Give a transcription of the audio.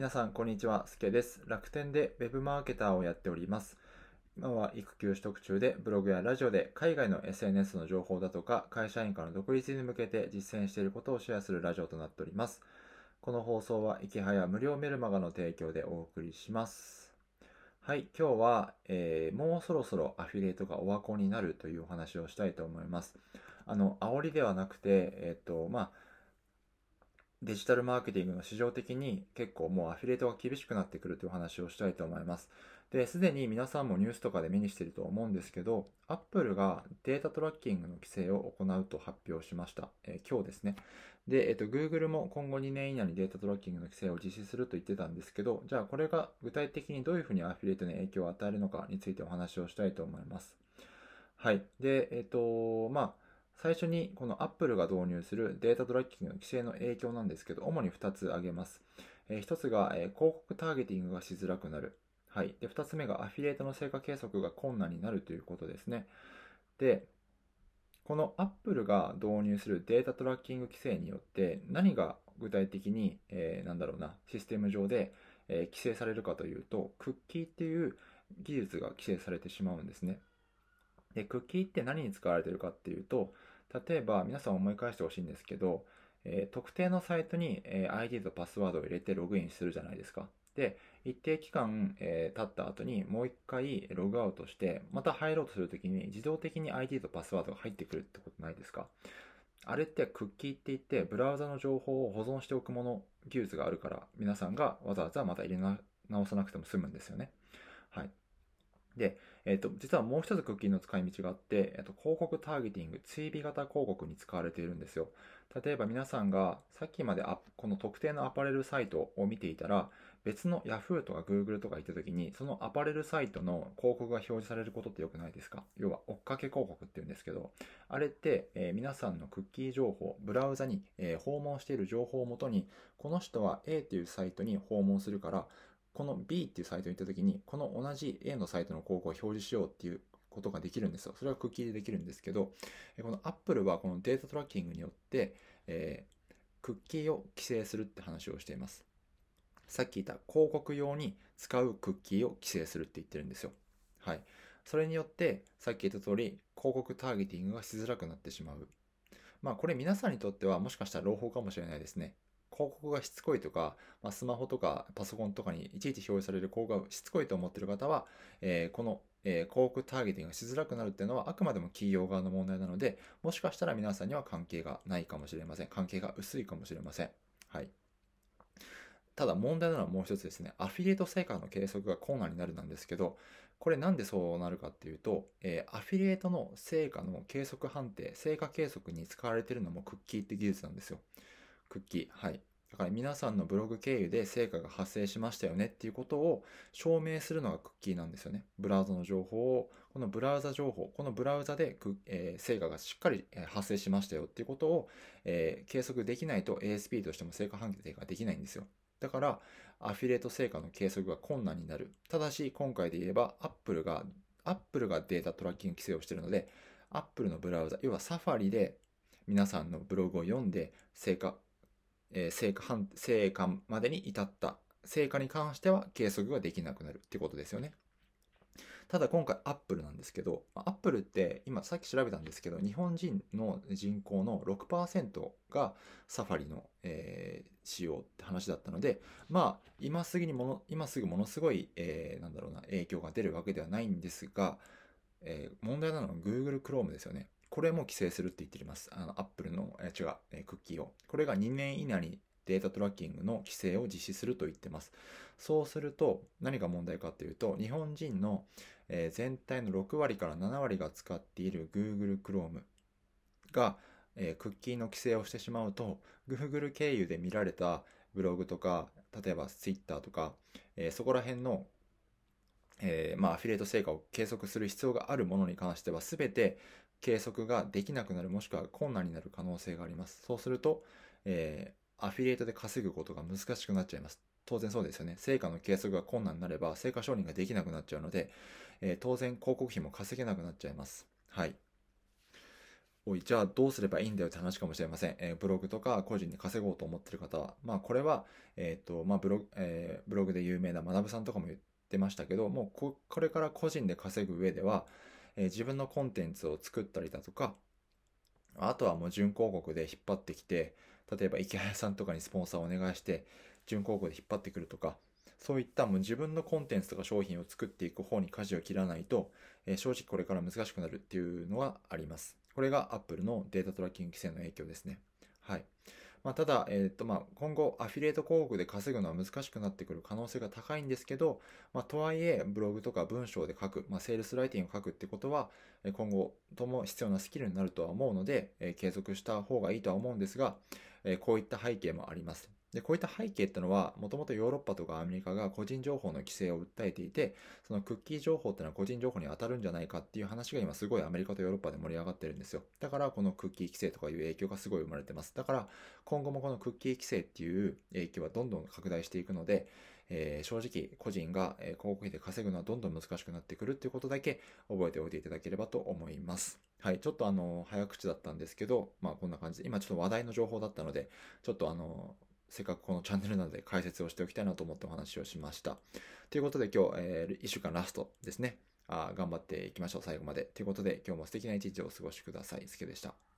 皆さん、こんにちは。すけです。楽天で Web マーケターをやっております。今は育休取得中で、ブログやラジオで海外の SNS の情報だとか、会社員からの独立に向けて実践していることをシェアするラジオとなっております。この放送は、いきはや無料メルマガの提供でお送りします。はい、今日は、えー、もうそろそろアフィリエイトがオワコンになるというお話をしたいと思います。あの、煽りではなくて、えっ、と、まあ、デジタルマーケティングの市場的に結構もうアフィリエイトが厳しくなってくるというお話をしたいと思います。で、すでに皆さんもニュースとかで目にしていると思うんですけど、Apple がデータトラッキングの規制を行うと発表しました。えー、今日ですね。で、えっ、ー、と、Google も今後2年以内にデータトラッキングの規制を実施すると言ってたんですけど、じゃあこれが具体的にどういうふうにアフィリエイトに影響を与えるのかについてお話をしたいと思います。はい。で、えっ、ー、と、まあ、最初にこの Apple が導入するデータトラッキングの規制の影響なんですけど、主に2つ挙げます。えー、1つが、えー、広告ターゲティングがしづらくなる。はい。で、2つ目がアフィリエイトの成果計測が困難になるということですね。で、この Apple が導入するデータトラッキング規制によって何が具体的に、えー、なんだろうな、システム上で、え、規制されるかというと、クッキーっていう技術が規制されてしまうんですね。で、クッキーって何に使われてるかっていうと、例えば皆さん思い返してほしいんですけど、えー、特定のサイトに、えー、ID とパスワードを入れてログインするじゃないですか。で、一定期間、えー、経った後にもう一回ログアウトして、また入ろうとするときに自動的に ID とパスワードが入ってくるってことないですかあれってクッキーって言ってブラウザの情報を保存しておくもの、技術があるから皆さんがわざわざまた入れ直さなくても済むんですよね。はい。で、えっ、ー、と、実はもう一つクッキーの使い道があって、えっ、ー、と、広告ターゲティング、追尾型広告に使われているんですよ。例えば皆さんがさっきまでこの特定のアパレルサイトを見ていたら、別の Yahoo とか Google とか行った時に、そのアパレルサイトの広告が表示されることってよくないですか？要は追っかけ広告って言うんですけど、あれって、えー、皆さんのクッキー情報、ブラウザに、えー、訪問している情報をもとに、この人は A っていうサイトに訪問するから、この B っていうサイトに行った時に、この同じ A のサイトの広告を表示しようっていうことができるんですよ。それはクッキーでできるんですけど、この Apple はこのデータトラッキングによって、えー、クッキーを規制するって話をしています。さっき言った広告用に使うクッキーを規制するって言ってるんですよ。はい。それによって、さっき言った通り、広告ターゲティングがしづらくなってしまう。まあこれ皆さんにとってはもしかしたら朗報かもしれないですね。広告がしつこいとか、まあ、スマホとかパソコンとかにいちいち表示される広告がしつこいと思っている方は、えー、この、えー、広告ターゲティングがしづらくなるっていうのはあくまでも企業側の問題なので、もしかしたら皆さんには関係がないかもしれません。関係が薄いかもしれません。はい。ただ問題なのはもう一つですね。アフィリエイト成果の計測が困難になるなんですけど、これなんでそうなるかっていうと、えー、アフィリエイトの成果の計測判定、成果計測に使われているのもクッキーって技術なんですよ。クッキー。はい。だから皆さんのブログ経由で成果が発生しましたよねっていうことを証明するのがクッキーなんですよね。ブラウザの情報を、このブラウザ情報、このブラウザで、えー、成果がしっかり発生しましたよっていうことを、えー、計測できないと ASP としても成果判定ができないんですよ。だから、アフィリエイト成果の計測が困難になる。ただし、今回で言えば、Apple が、Apple がデータトラッキング規制をしているので、Apple のブラウザ、要は Safari で皆さんのブログを読んで成果えー、成果成果までに至った成果に関しては計測ができなくなるってことですよね。ただ今回アップルなんですけど、アップルって今さっき調べたんですけど、日本人の人口の6%がサファリの、えー、使用って話だったので、まあ今すぐにもの、今すぐものすごい、えー、なんだろうな、影響が出るわけではないんですが、えー、問題なのは Google Chrome ですよね。これも規制するって言ってます。あの、Apple の、え違う、えクッキーを。これが2年以内にデータトラッキングの規制を実施すると言ってます。そうすると、何が問題かっていうと、日本人の、え全体の6割から7割が使っている Google Chrome が、えクッキーの規制をしてしまうと、Google 経由で見られたブログとか、例えば Twitter とか、えそこら辺のえー、まあ、アフィリエイト成果を計測する必要があるものに関しては、すべて計測ができなくなるもしくは困難になる可能性があります。そうすると、えー、アフィリエイトで稼ぐことが難しくなっちゃいます。当然そうですよね。成果の計測が困難になれば、成果承認ができなくなっちゃうので、えー、当然広告費も稼げなくなっちゃいます。はい。おい、じゃあどうすればいいんだよって話かもしれません。えー、ブログとか個人で稼ごうと思ってる方は、まあこれは、えっ、と、まあブログ、えー、ブログで有名な学さんとかも言ってましたけど、もうここれから個人で稼ぐ上では、えー、自分のコンテンツを作ったりだとか、あとはもう準広告で引っ張ってきて、例えば池谷さんとかにスポンサーをお願いして、準広告で引っ張ってくるとか、そういったもう自分のコンテンツとか商品を作っていく方に舵を切らないと、えー、正直これから難しくなるっていうのはあります。これが Apple のデータトラッキング規制の影響ですね。はい。まあ、ただ、えっ、と、まあ、今後、アフィリエイト広告で稼ぐのは難しくなってくる可能性が高いんですけど、まあ、とはいえ、ブログとか文章で書く、まあ、セールスライティングを書くってことは、今後とも必要なスキルになるとは思うので、えー、継続した方がいいとは思うんですが、えー、こういった背景もあります。で、こういった背景ってのは、もともとヨーロッパとかアメリカが個人情報の規制を訴えていて、そのクッキー情報ってのは個人情報に当たるんじゃないかっていう話が今すごいアメリカとヨーロッパで盛り上がってるんですよ。だからこのクッキー規制とかいう影響がすごい生まれてます。だから今後もこのクッキー規制っていう影響はどんどん拡大していくので、えー、正直個人が広告費で稼ぐのはどんどん難しくなってくるっていうことだけ覚えておいていただければと思います。はい。ちょっとあの、早口だったんですけど、まあこんな感じで、今ちょっと話題の情報だったので、ちょっとあの、せっかくこのチャンネルなので解説をしておきたいなと思ってお話をしました。ということで今日、えー、1週間ラストですね。あ頑張っていきましょう、最後まで。ということで今日も素敵な一日をお過ごしください。すけでした。